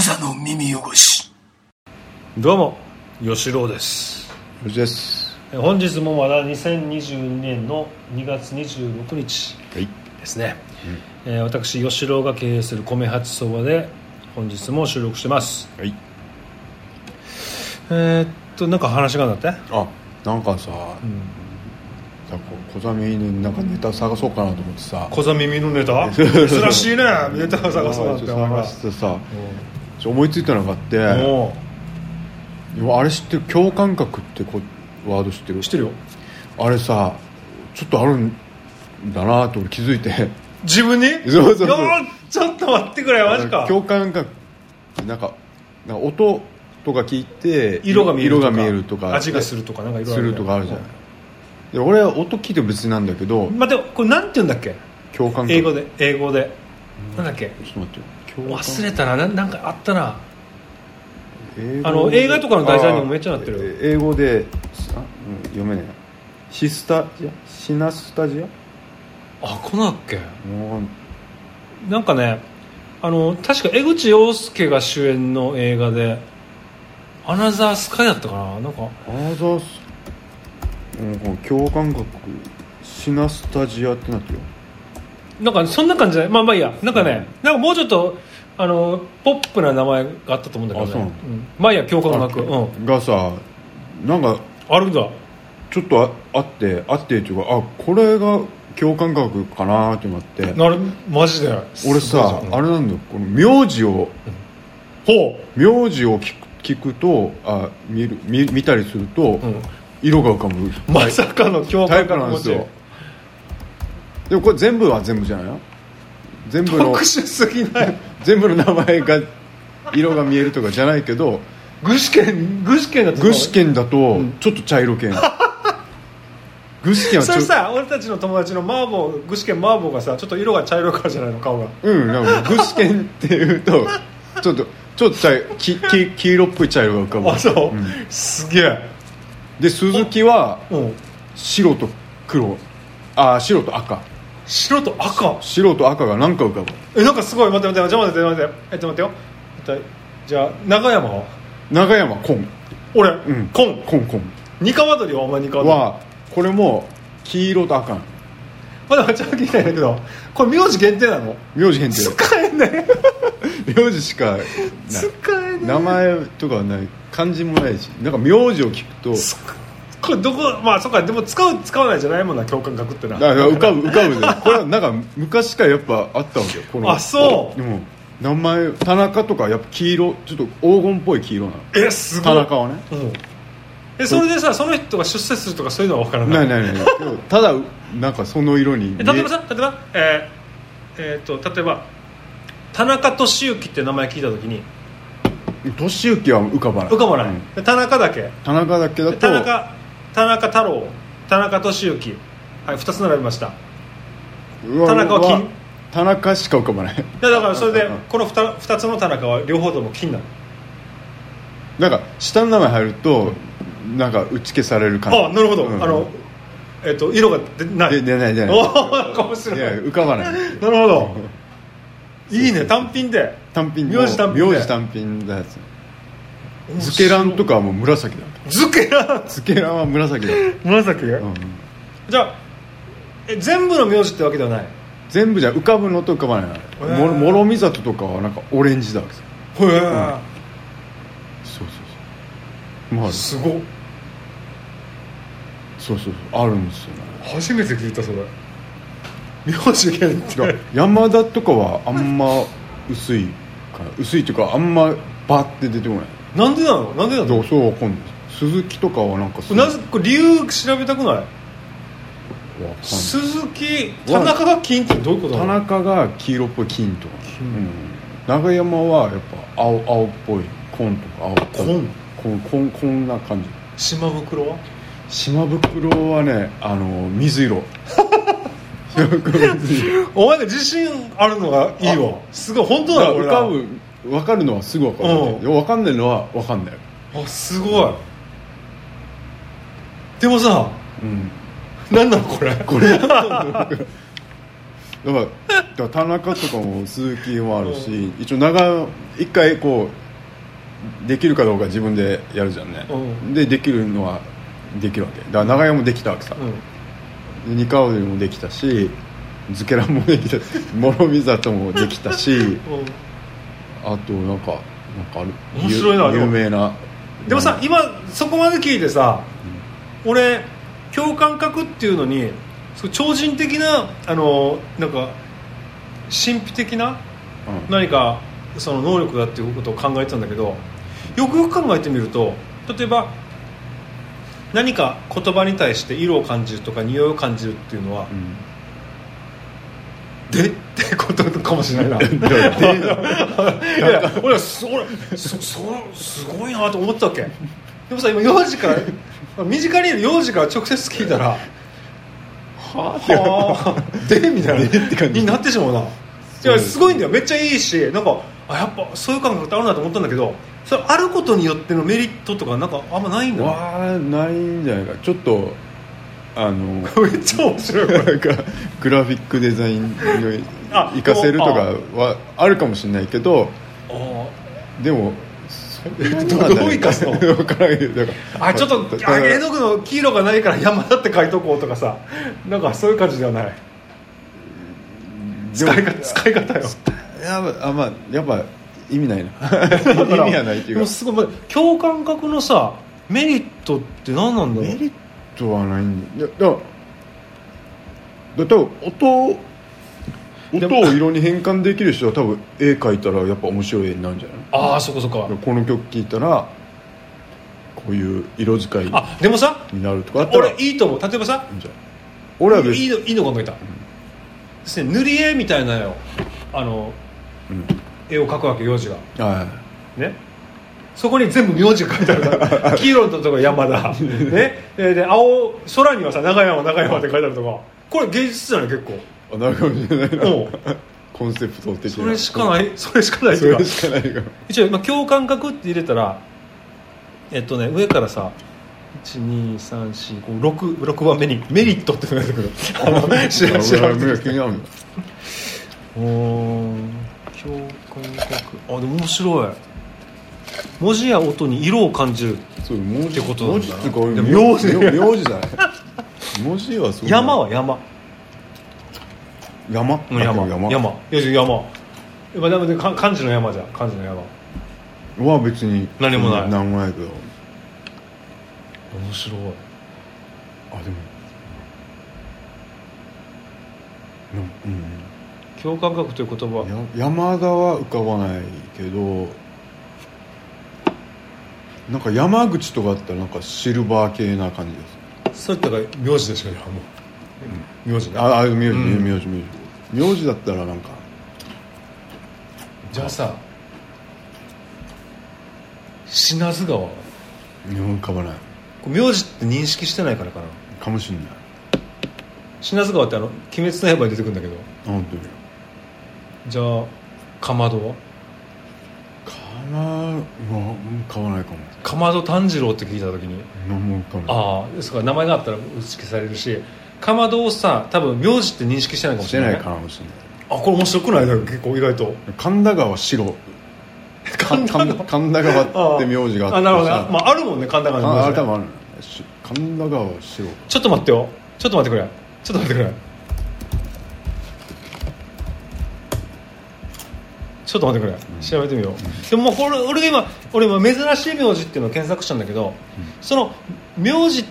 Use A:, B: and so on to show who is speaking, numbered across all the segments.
A: 無座の耳汚し。
B: どうも吉郎です。
C: よしです。
B: え本日もまだ2022年の2月26日
C: はい。
B: ですね、えー私吉郎が経営する米八そばで本日も収録してます。
C: はい。
B: えーっとなんか話があるんだって？
C: あなんかさ、さこ小ザミになんかネタ探そうかなと思ってさ。
B: 小座耳のネタ？珍しいね。ネタを探そうなんて
C: 探してさ思いついたのがあって
B: も
C: でもあれ知ってる？共感覚ってこワード知ってる？
B: う知ってるよ。
C: あれさちょっとあるんだなと俺気づいて。
B: 自分に？
C: そうそうそう。
B: ちょっと待ってくれマジか。
C: 共感覚なんかなんか音とか聞いて
B: 色が見えるとか
C: るとか
B: 味がするとかなんか色
C: するとかあるじゃないで俺は音聞いても別になんだけど
B: 待ってこれなんて言うんだっけ？
C: 共感覚。
B: 英語で英語で。なんだっけ？
C: ちょっと待ってよ
B: 忘れたなななんかあったな。あの映画とかの題材にもめっちゃなってる
C: 英語であ、うん、読めねえ。シスタジアシナスタジア？
B: あこんなっけ？なんかねあの確か江口洋介が主演の映画で「アナザースカイ」だったかな？なんか
C: アナザース、うん、共感覚シナスタジアってなってるよ
B: なんかそんな感じじゃない？まあまあいいや。なんかね、なんかもうちょっとあのポップな名前があったと思うんだけどね。
C: う。
B: ん。まあいいや共感なく。うん。
C: あがさなんか
B: あるんだ。
C: ちょっとああってあってっていうかあこれが共感覚かなって思って。
B: なるマジで。
C: 俺さあれなんだよ。この名字を
B: ほ
C: 名字を聞く聞くとあ見る見見たりすると、
B: う、うん、
C: 色が浮かぶ。
B: まさかの共感覚
C: なんですよでもこれ全部は全部じゃないよ全部の
B: 特殊すぎない？
C: 全部の名前が色が見えるとかじゃないけど
B: 具志堅具志堅だと
C: 具志堅だとちょっと茶色系なの。具志堅はちょ
B: それさ俺たちの友達のマーボー具志堅マーボーがさちょっと色が茶色いからじゃないの顔が。
C: うんなんか具志堅っていうと ちょっとちょっと茶色きき黄色っぽい茶色が浮かぶ。
B: あそう、
C: ん。
B: すげえ。
C: で鈴木は
B: うん。
C: 白と黒。あ白と赤
B: 白と赤。
C: 白と赤が何か浮かぶ。
B: えなんかすごい。待って待ってじゃあ待って待って。えっと待ってよ。えっとじゃあ長山は？
C: 長山紺。
B: 俺、
C: うん。
B: 紺。
C: 紺紺。
B: 二川鳥はお前二川鳥
C: はこれも黄色と赤。なの
B: まだちょっと聞きたいんだけど。これ名字限定なの？
C: 名字変定。
B: 使えない
C: 名字しかない。名前とかはない。漢字もないし。なんか名字を聞くと
B: これどこまあそっかでも使う使わないじゃないもんな共感覚ってな。
C: だから浮かぶ浮かぶね。これはなんか昔からやっぱあったわけよこの。
B: あそう。
C: でも名前田中とかやっぱ黄色ちょっと黄金っぽい黄色なの。
B: えすごい。
C: 田中はね。
B: うん。えそれでさその人が出世するとかそういうのは分からない
C: ないないない。ただなんかその色に
B: え例えばさ例えばえーえー、と例えば田中俊之って名前聞いた時に。
C: 俊之は浮かばない。
B: 浮かばない、
C: うん。
B: で田中だけ。
C: 田中だけだ
B: で
C: と
B: 田中田中太郎田中俊之。はい2つ並びました。田中は金？
C: 田中しか浮かばない。
B: でだからそれで
C: うん。
B: この 2, 2つの田中は両方とも金なの。
C: なんか下の名前入るとなんか打ち消される感じ。
B: あなるほど、
C: うん。
B: あのえっ、と色が出ない。
C: で出ない出ない。
B: おお面白い。
C: いや浮かばない。
B: なるほど。いいね。単品で。
C: 単品
B: 名字単品で。
C: 名字単品だやつ。ズケランとかはもう紫だ
B: ズケラ
C: ズケランは紫だ、
B: 紫、
C: うん
B: じゃあえ全部の名字ってわけではない？
C: 全部じゃ浮かぶのと浮かばない
B: ー。
C: も諸見里とかはなんかオレンジだわけです
B: へえ、
C: そうそうそう。まあ
B: すごっ。
C: そうそうそう。あるんですよ。ね
B: 初めて聞いたそれ。名字限定。
C: 山田とかはあんま薄いかな薄いっていうかあんまバッて出てこない。
B: なんでなの？なんでなの？
C: どうそうわかんない鈴木とかはなんか
B: なぜこれ理由調べたくない？鈴木田中が金ってどういうこと
C: 田中が黄色っぽい金とか、
B: 金。
C: うん、長山はやっぱ青青っぽい紺とか青っぽい。
B: 紺？
C: 紺紺こんな感じ。
B: 島袋は？
C: 島袋はねあの 水色。
B: お前が自信あるのがいいわ。すごい。本当だよ
C: 浮
B: 俺
C: から。ぶ分かるのはすぐ分かる
B: うん
C: 分かん。ないのは分かんない。
B: あすごいでもさ
C: うん。
B: 何なのこれ？
C: これ。だから田中とかも鈴木もあるし、一応長一回こうできるかどうか自分でやるじゃんね、
B: うん。
C: でできるのはできるわけ。だから長屋もできたわけさ、
B: うん。
C: で二カもできたしズケランもできた諸見里もできたし
B: うん。
C: あとなんかなんかある？
B: 面白いな
C: 有有名な。
B: でもさ今そこまで聞いてさ、俺共感覚っていうのに超人的なあのなんか神秘的な
C: うん。
B: 何かその能力だっていうことを考えてたんだけどよくよく考えてみると例えば何か言葉に対して色を感じるとか匂いを感じるっていうのは
C: うん。
B: で ってことかもしれないな。いや俺はそ俺そそすごいなと思ったわけ。でもさ今幼児から身近にいる幼児から直接聞いたら
C: は
B: はあ。でみたいな。
C: でって感じ。
B: になってしまうな。いやすごいんだよ。めっちゃいいしなんかあやっぱそういう感覚ってあるなと思ったんだけどそれあることによってのメリットとかなんかあんまないんだよ
C: わあないんじゃないか。ちょっとあの
B: めっちゃ面白い。
C: なんかグラフィックデザインに
B: あ
C: 活かせるとかはあるかもしれないけど
B: あ
C: でも
B: どどう生かすの？
C: 分からん
B: あちょっと絵の具の黄色がないから山だって書いとこうとかさ。なんかそういう感じではない？使い方使い方よ。
C: やばあまあやっぱ意味ないな。意味はないっていうか。
B: すごいまあ共感覚のさメリットって何なんだろう？
C: メリットはないんだだだだ多分音音を色に変換できる人は多分絵描いたらやっぱ面白い絵になるんじゃない？
B: ああそこそこ
C: この曲聴いたらこういう色使いに
B: あでもさ
C: なるとかあったらい
B: 俺いいと思う。例えばさ
C: 俺は
B: いいのいいの考えた、ですね塗り絵みたいなよあの
C: うん。
B: 絵を描くわけ幼児が。
C: は
B: ね？そこに全部名字が書いてあるから。黄色のところ山田。ね？でで青空にはさ長山長山って書いてあるとか。これ芸術じゃない？結構。
C: いあなるかもしれないなコンセプト的な。
B: それしかないそれしかない
C: しかない
B: 一応今共感覚って入れたらえっとね上からさ1234566番目にメリットって出てくるあの知ら知ら
C: る。
B: おー共感覚。あでも面白い。文字や音に色を感じる。
C: そう文字
B: ってことなんだ
C: 文字って
B: 名字。
C: 名名字じゃない？文字はそう
B: 山は山
C: 山？
B: うん山。
C: 山。
B: 山。いや山。まあでもねか漢字の山じゃん。漢字の山。
C: は別に
B: 何もない。
C: 何もないけど。
B: 面白い。
C: あでも。うんうん。
B: 共感覚という言葉。
C: や山田は浮かばないけどなんか山口とかあったらなんかシルバー系な感じです。
B: それってだから名字でしょもう名字ね。
C: ああ名字名字
B: うん。
C: 名字名字名字だったらなんか。
B: じゃあさ品津川。は
C: 浮かばない。
B: 名字って認識してないからかな。
C: かもしんない。
B: 品津川ってあの「鬼滅の刃」に出てくるんだけど。
C: あ本当に。
B: じゃあかまどは？
C: かなは浮かばないかも。
B: かまど炭治郎って聞いた時に。
C: 何も浮かばない。
B: ああですから名前があったら打ち消されるしかまどをさ多分名字って認識してないかも
C: してない
B: ない
C: かもしれない
B: あこれ面白くない？だから結構意外と。
C: 神田川白。
B: 神田川？
C: 神神田川って名字があって
B: あなるほどね。
C: さ
B: まあ、あるもんね神田川の名字
C: ああれ多分ある。神田川白。
B: ちょっと待ってよ。ちょっと待ってくれ。ちょっと待ってくれ。ちょっと待ってくれ、調べてみよう、でももうこれ俺が今俺今珍しい名字っていうのを検索したんだけど、その名字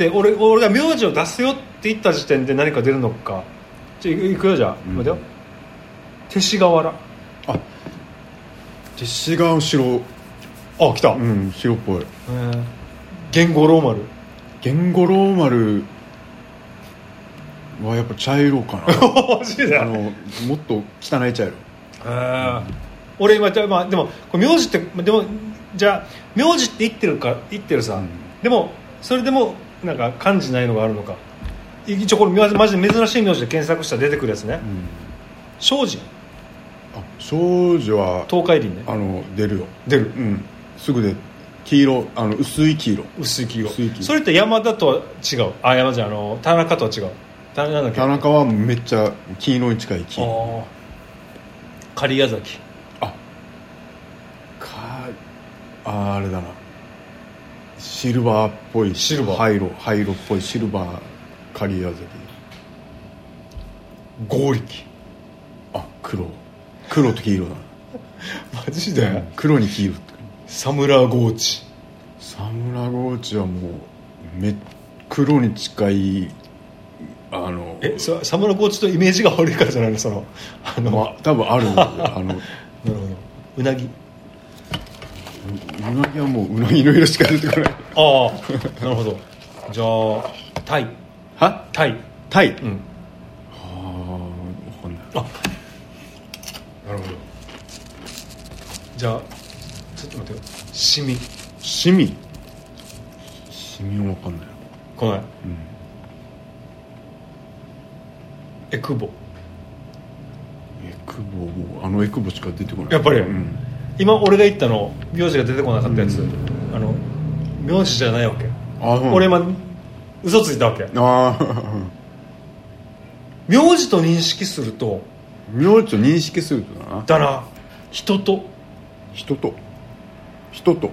B: って俺俺が名字を出すよって言った時点で何か出るのか。じゃあいくよじゃあ、
C: うん。
B: 待てよ。勅使河原
C: あ勅使川白
B: あ来た、
C: うん白っぽい。
B: えー。言語ローマル。
C: 源五郎丸はやっぱ茶色かな。あのもっと汚い茶色。
B: あー。俺今じゃあまあでも名字ってでもじゃあ名字って言ってるか言ってるさ、
C: うん。
B: でもそれでもなんか感じないのがあるのか。一応これマジで珍しい名字で検索したら出てくるやつね。
C: うん。
B: 庄司。
C: あ少女は
B: 東海林ね。
C: あの出るよ。
B: 出る。
C: うん。すぐで黄色あの薄い黄色。
B: 薄い黄色。それって山田とは違う？あ山じゃんあの田中とは違う。田中なんだっけ？
C: 田中はめっちゃ黄色に近い黄。
B: ああ狩矢崎。
C: あかああれだなシルバーっぽい
B: シルバー。
C: 灰色灰色っぽいシルバー刈谷崎
B: 剛力。
C: あ黒。黒と黄色だ。
B: マジ
C: な黒に黄色。って
B: サムラゴーチ。
C: サムラゴーチはもうめ黒に近いあの
B: えそサムラゴーチとイメージが悪いからじゃないの？そのあの、
C: まあ多分あるあの
B: なるほど。うなぎ
C: うなぎはもううなぎの色しか出てこない。
B: ああなるほど。じゃあタイ。
C: は？
B: タイ。
C: タイ、
B: うん。
C: ああ分かんない。
B: あなるほど。じゃあちょっと待ってよ。シミ。
C: シミ？シミは分かんない。
B: こない。
C: うん。
B: エクボ。
C: エクボ？あのエクボしか出てこない。
B: やっぱり。
C: うん
B: 今俺が言ったの名字が出てこなかったやつ、あの名字じゃないわけ、
C: あうん。
B: 俺今嘘ついたわけ。
C: ああ
B: 名字と認識すると
C: 名字と認識するとだな。
B: だな。人と。
C: 人と。人と。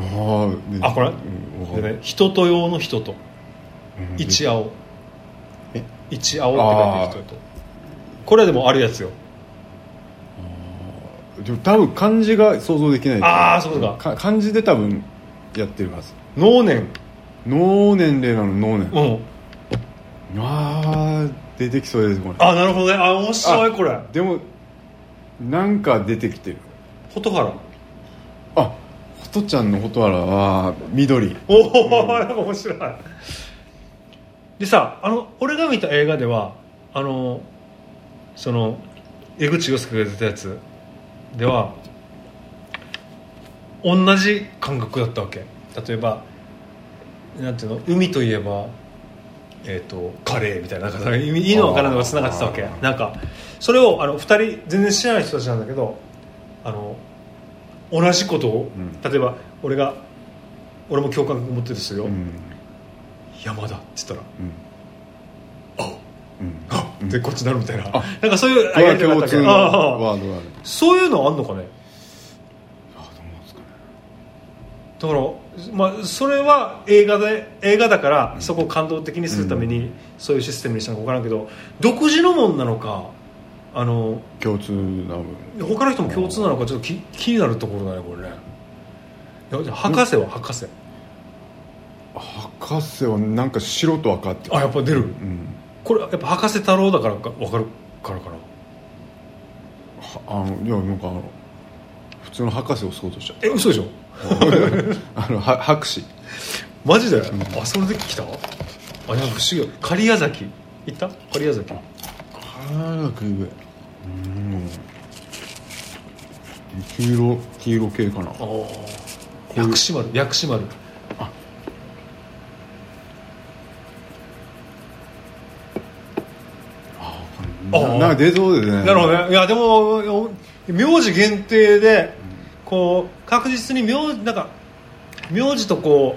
C: ああ、ね。
B: あこれ？
C: うん
B: ね人と用の人と。
C: うん。
B: 一青。
C: え？
B: 一青って書いてる人と。これでもあるやつよ
C: でも多分漢字が想像できない
B: あーそうか。
C: か漢字で多分やってるはず。
B: 能年。
C: 脳年齢なの脳年。
B: うん。
C: ああ出てきそうですこれ。
B: あなるほどね。あ面白いこれ。
C: でもなんか出てきてる。
B: 蛍原。
C: あホトちゃんの蛍原は緑。
B: おお、なんか面白い。でさあの俺が見た映画ではあのその江口洋介が出たやつでは同じ感覚だったわけ。例えばなんていうの？海といえばえー、とカレーみたいななんかいいのわからんのがつながってたわけ。なんかそれをあの2人全然知らない人たちなんだけどあの同じことを、
C: ん。
B: 例えば俺が俺も共感覚持ってるんですよ、
C: うん。
B: 山田って言ったら
C: うん「
B: あ
C: うん
B: あでこっちなるみたいな。
C: あ
B: なんかそういうああ。
C: ワードがある。
B: そういうのあんのかね？
C: あどうなんですかね。
B: だから、まあ、それは映画で映画だからそこを感動的にするためにそういうシステムにしたのか分からんけど独自のもんなのかあの
C: 共通な部分。
B: 他の人も共通なのかちょっと気気になるところだねこれね。いやじゃあ博士は博士。
C: 博士はなんか白と赤って。
B: あやっぱ出る。
C: うん
B: これやっぱ博士太郎だからか分かるからかな？
C: はあのいやなんかあの普通の博士を想像しちゃっ
B: え嘘でしょ？
C: た あのは博士。
B: マジで、あそれで来た？あいや不思議。よ狩矢崎。行った？狩矢崎。
C: 早く上。うん。黄色黄色系かな。
B: ああ薬師丸薬師丸
C: ななんか出そうでね。
B: なるほどね。いやでも名字限定でこう確実に名字なんか名字とこ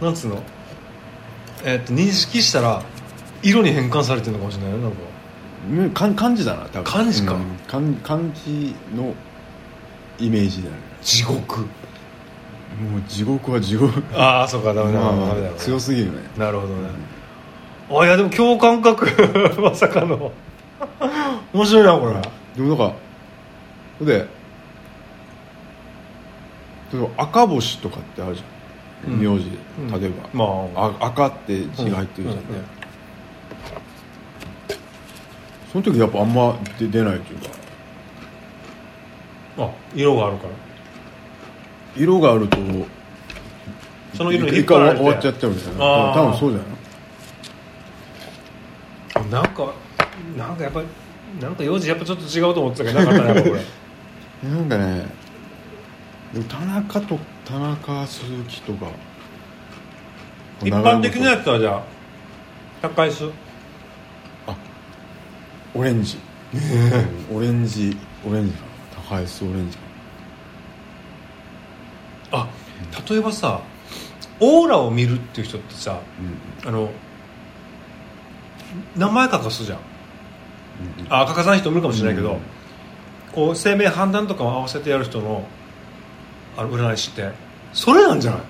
B: うなんつうの？えっと認識したら色に変換されてるのかもしれないよなんか。
C: うん漢漢字だな多分。
B: 漢字か。
C: うん。漢漢字のイメージだね。
B: 地獄。
C: もう地獄は地獄。
B: ああそうかダメだ
C: まあ
B: ダメだ。
C: 強すぎるね。
B: なるほどね。あいやでも共感覚。まさかの面白いなこれ。
C: でもなんかで例えば赤星とかってあるじゃん、
B: うん。
C: 名字で
B: うん。
C: 例えば、
B: まあ。
C: あ赤って字が入ってるじゃん、
B: うんうん
C: その時やっぱあんま出出ないというか。
B: あ色があるから。
C: 色があると
B: その色に引っ張られて。
C: 終わっちゃっちゃうみたいな。多分そうじゃない？
B: なんかなんかやっぱりなんか用事やっぱちょっと違うと思ってたけどなかったねやっぱこれ。
C: なんかねでも田中と田中鈴木とか
B: 一般的なやつはじゃあ高いっす
C: オレンジ。オレンジオレンジかな。高いスオレンジか
B: あ例えばさオーラを見るっていう人ってさ
C: な
B: あの名前書かすじゃん、あ書かさない人もいるかもしれないけど、
C: うん。
B: こう生命判断とかも合わせてやる人のあの占い師ってそれなんじゃない？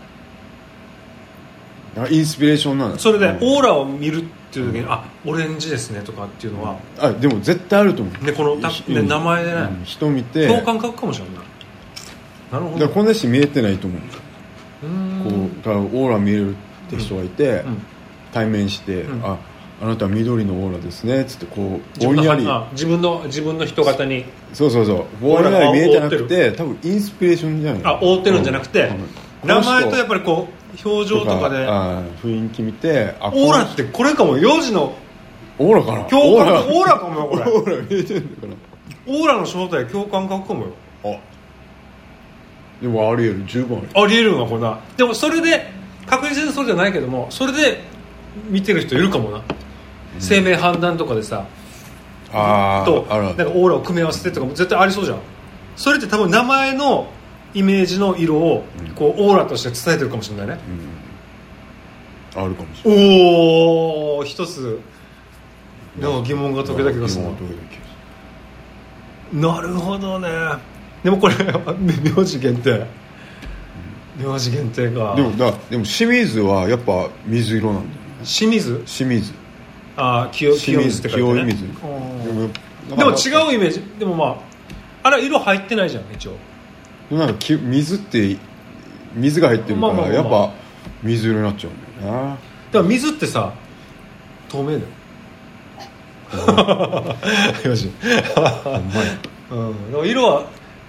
C: あインスピレーションなんだ。
B: それで
C: うん。
B: オーラを見るっていう時に、あオレンジですねとかっていうのは、
C: あでも絶対あると思う。
B: ねこのた
C: ひ
B: ね名前でね
C: うん。人見て。
B: 共感覚かもしれない。なるほど。
C: こんな人見えてないと思う。こうだからオーラ見えるって人がいて、
B: うん。
C: 対面して、
B: うん。
C: ああなたは緑のオーラですねっつってこうぼんやり。
B: あ自分の自分の人型に。
C: そうそうそう。ぼんやり見えてなくて多分インスピレーションじゃない
B: あ覆ってるんじゃなくて、
C: うん。
B: 名前とやっ
C: ぱ
B: ぱりこう表情とかで。
C: あ雰囲気見てあ
B: オーラ
C: こ
B: ってこれかも幼児の。
C: のオーラかな？
B: 共感覚
C: オ
B: オーラかもよこれ。
C: オーラ見えてるのか
B: オーラの正体共感覚かもよ
C: なあ。でもありえる。十分あ
B: りえるのかこんな。でもそれで確実にそうじゃないけどもそれで見てる人いるかもな、生命判断とかでさ
C: あ
B: となんかオーラを組み合わせてとかも絶対ありそうじゃん。それって多分名前のイメージの色をこうオーラとして伝えてるかもしれないね、
C: あるかもしれない。
B: おお一つの疑問が解けた気がするな。る。ほどね。でもこれ名字限定。名字限定か
C: るでもだでも清水はやっぱ水色なんだよね。
B: 清水？
C: 清水
B: あ清清水って書いてね。
C: で
B: でも違うイメージ。でもまああれは色入ってないじゃん一応。
C: うなんかき水って水が入ってるから、
B: まあまあまあ
C: やっぱ水色になっちゃうんだよな。
B: だから水ってさ透明だよ。よし、
C: ほんまや。
B: うん、だから色は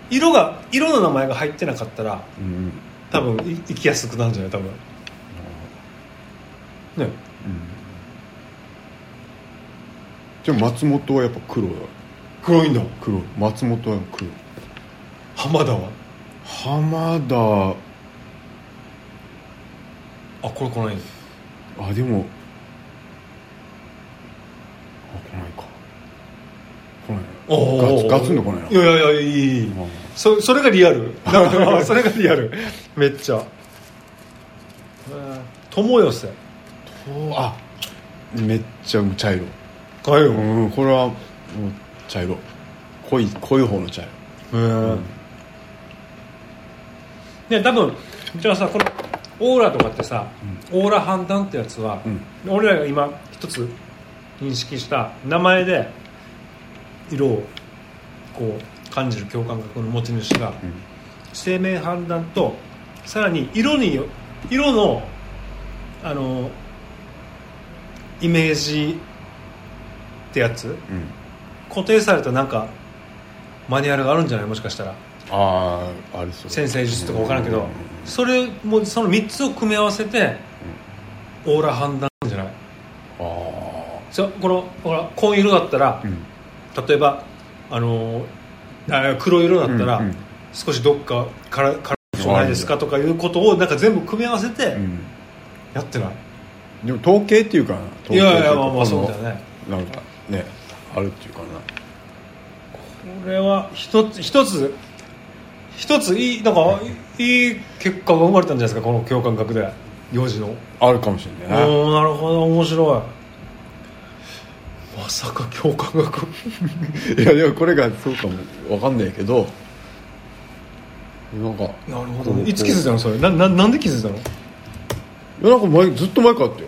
B: 色が色の名前が入ってなかったら
C: うん。
B: 多分い生きやすくなるんじゃない多分。ね
C: じゃあ松本はやっぱ黒だ。
B: 黒いんだ
C: 黒。松本は黒。
B: 浜田は？
C: 浜田。
B: あこれ来ない
C: あでも。あ来ないか。来ない。
B: お
C: ガツガツンと来ないない
B: やいやいやいいそそれがリアル。それがリアル。めっちゃ。友寄せ。
C: あめっちゃ茶色
B: かよ。
C: うんこれはもう茶色。濃い濃い方の茶色。
B: うん。ね多分じゃあさこのオーラとかってさ、オーラ判断ってやつは、俺らが今一つ認識した名前で色をこう感じる共感覚の持ち主が、生命判断とさらに色によ色のあのイメージってやつ？
C: うん。
B: 固定されたなんかマニュアルがあるんじゃない？もしかしたら。
C: ああありそう。
B: 先生術とか分からんけど。
C: うん
B: それもその3つを組み合わせてオーラ判断じゃない？
C: あ
B: そうこのほら紺色だったら
C: あうん。
B: 例えばあのあ黒色だったら、
C: うんうん。
B: 少しどっかからからじゃないですかとかいうことをなんか全部組み合わせて
C: うん。
B: やってない、
C: でも統計っていうかな統計
B: いやいやまあまあそうだよね。
C: なんかねあるっていうかな。
B: これは一つ一つ一ついいなんかいい結果が生まれたんじゃないですかこの共感覚で。幼児の。
C: あるかもしれないな。
B: おーなるほど面白い。まさか共感覚。
C: いやでもこれがそうかもわかんないけど。なんか。
B: なるほど。いつ気づいたのそれ？なななんで気づいたの？
C: いやなんか前ずっと前からあったよ。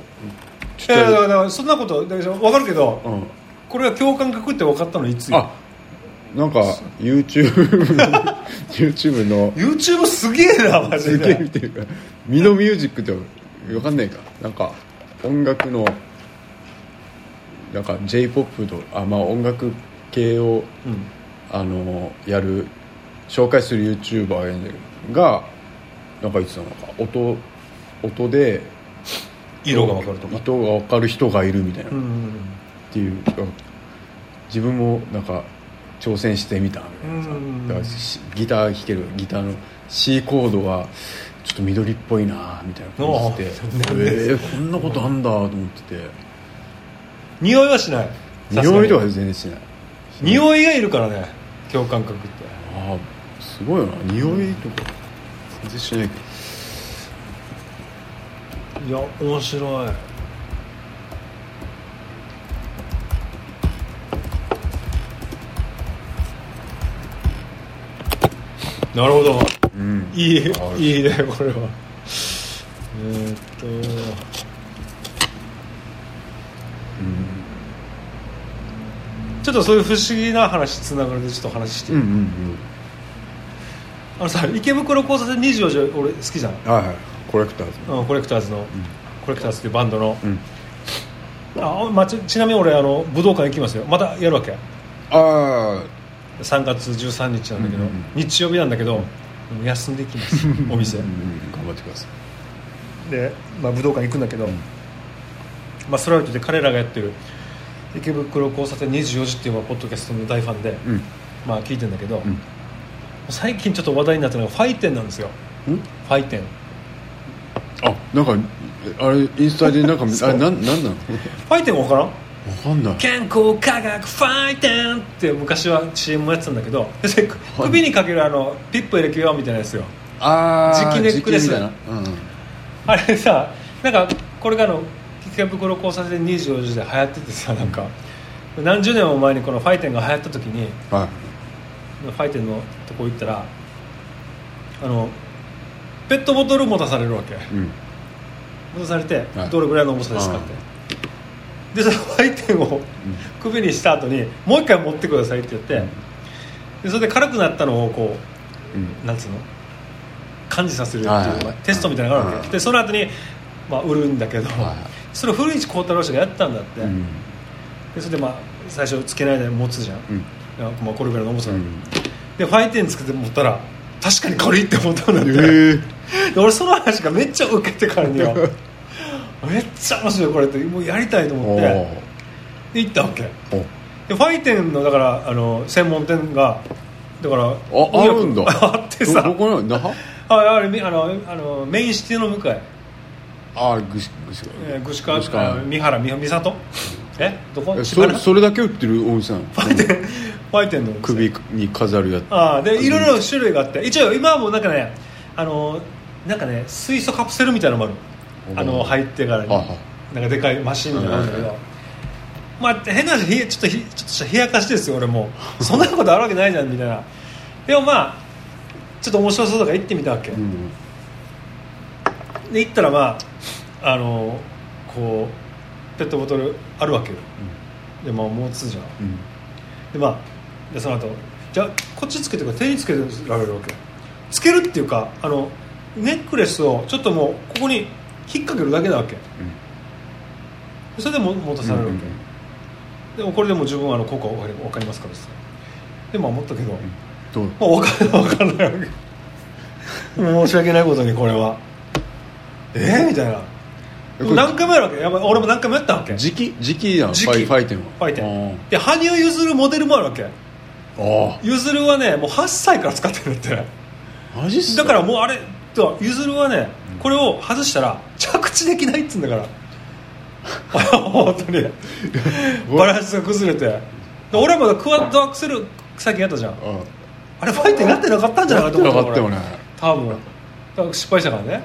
B: いやい。やだからそんなこと分かるけど。
C: うん
B: これが共感覚って分かったのいつ
C: あなんか YouTube YouTube の。
B: YouTube すげえなマジ
C: すげえ見
B: で
C: てるから。ミノミュージックってわかんないか。なんか音楽のなんか j p o p とあまあ音楽系を
B: うん。
C: あのやる紹介する YouTuber がなんか言ってたのか。音音で
B: 色が分かるとか。
C: 音が分かる人がいるみたいな、っ
B: うんうん
C: ていう自分もなんか挑戦してみたみたいなだからしギター弾けるギターの C コードがちょっと緑っぽいなみたいな感じで。えー、こんなことあんだと思ってて。
B: 匂いはしない？
C: 匂いとか全然しない。
B: 匂いがいるからね共感覚って。
C: ああすごいよな。匂いとか。全然しないけど。
B: いや面白いなるほど。
C: うん。
B: いい
C: あ
B: い。いねこれは。えーっと。ちょっとそういう不思議な話つながるでちょっと話して、
C: うんうんうん。
B: あのさ池袋交差点24時俺好きじゃん、
C: はいはい。コレクターズ。
B: うん、コレクターズの、コレクターズっていうバンドの、
C: うん。
B: あまあ、ちちなみに俺あの武道館行きますよ。またやるわけ？
C: あ
B: 3月13日なんだけど、
C: うんうんうん。
B: 日曜日なんだけど、休んでいきます。お店。
C: 頑張ってください。
B: で、まあ、武道館行くんだけど、まあ、それはとで彼らがやってる池袋交差点24時っていうまあポッドキャストの大ファンで、
C: うん。
B: まあ聞いてんだけど、
C: ん。
B: 最近ちょっと話題になったのがファイテンなんですよ。
C: ん。
B: ファイテン。
C: あなんかあれインスタでなんか あれなんなんなの？
B: ファイテン分からん？
C: わかんない。
B: 健康科学ファイテンって昔は CM もやってたんだけど 首にかけるあのピップエレキュアみたいなやつよ。
C: あ
B: 磁気ネックレス。
C: みたいな。うんうん。
B: あれさなんかこれがあの池袋交差点24時で流行っててさなんか。何十年も前にこのファイテンが流行った時に
C: はい。
B: ファイテンのとこ行ったらあのペットボトル持たされるわけ。
C: うん。
B: 持たされて、
C: はい。
B: どれぐらいの重さですかってでそのファイテンを首にした後にもう一回持ってくださいって言って、でそれで軽くなったのをこ
C: う
B: なんつうの？感じさせるっていう、テストみたいなのがあるわけ、
C: はい
B: でその後にまあ売るんだけど、
C: はい
B: それを古市幸太郎氏がやったんだって、
C: うん。
B: でそれでまあ最初つけないで持つじゃん、まあ、これぐらいの重さ、
C: うん。
B: でファイテンつけて持ったら確かに軽いって思ったんだって、
C: えー。
B: で俺その話がめっちゃ受けてからによ めっちゃ面白いこれってもうやりたいと思って。で行ったわけ。でファイテンのだからあの専門店がだから
C: ああるんだ。
B: あってさ。
C: どどこなの那覇？
B: あ あれみあのあのメインシティの向かい、
C: ああぐしぐし
B: えー、具志川
C: 具志川
B: あ三原三三里え？どこ？
C: え
B: 千葉な
C: そそれだけ売ってるお店なの？
B: ファイテンファイテンの
C: 首に飾るやつ。
B: ああでいろいろ種類があって。一応今はもうなんかねあのなんかね水素カプセルみたいなのもあるあの入ってからに。なんかでかいマシンみたいなのあるんだけど、まあ変な話ひちょっとひちょっとした冷やかしてですよ俺も。そんなことあるわけないじゃんみたいな。でもまあちょっと面白そうだから行ってみたわけ、
C: うん
B: で行ったらまああのこうペットボトルあるわけよ、でまあ持つじゃん。
C: うん。
B: でまあでその後じゃあこっちつけてくれ手につけられるわけ。つけるっていうかあのネックレスをちょっともうここに引っ掛けるだけなわけ。それでも持たされるわけ、でもこれでも十分あの効果わかりわかりますから。さでも思ったけど、
C: どう
B: まあ、分かんない分かんないわけ。申し訳ないことにこれは。え？ー、みたいな。何回もやるわけ。やっぱ俺も何回もやったわけ。
C: 時期？時期なのフ
B: 時期。
C: ァイファイテンは。
B: ファイテン。で羽生結弦モデルもあるわけ。
C: あーあ。
B: ゆずるはねもう8歳から使ってるって。
C: ーマジっす
B: だからもうあれとゆずるはねこれを外したら着地できないっつうんだから。本当に。バランスが崩れて。で俺はまだクワッドアクセル最近やったじゃん。
C: あ
B: あれファイテンなってなかったんじゃないかと思
C: な
B: った俺
C: かったよね。
B: 多分。失敗したからね。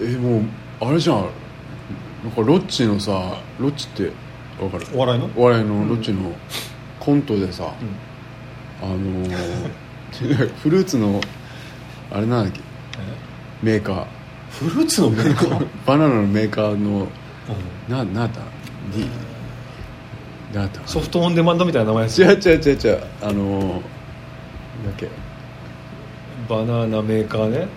C: えもうあれじゃん。なんかロッチのさロッチってわかる？
B: お笑いの？
C: お笑いのロッチのコントでさ、あのー フルーツのあれなんだっけ？メーカー
B: フルーツのメーカー、
C: バナナのメーカーのななんだ？った D なんだ？った
B: ソフトオンデマンドみたいな名前です
C: 違う違う違う違う。あのーなんだっけ？
B: バナナメーカーね。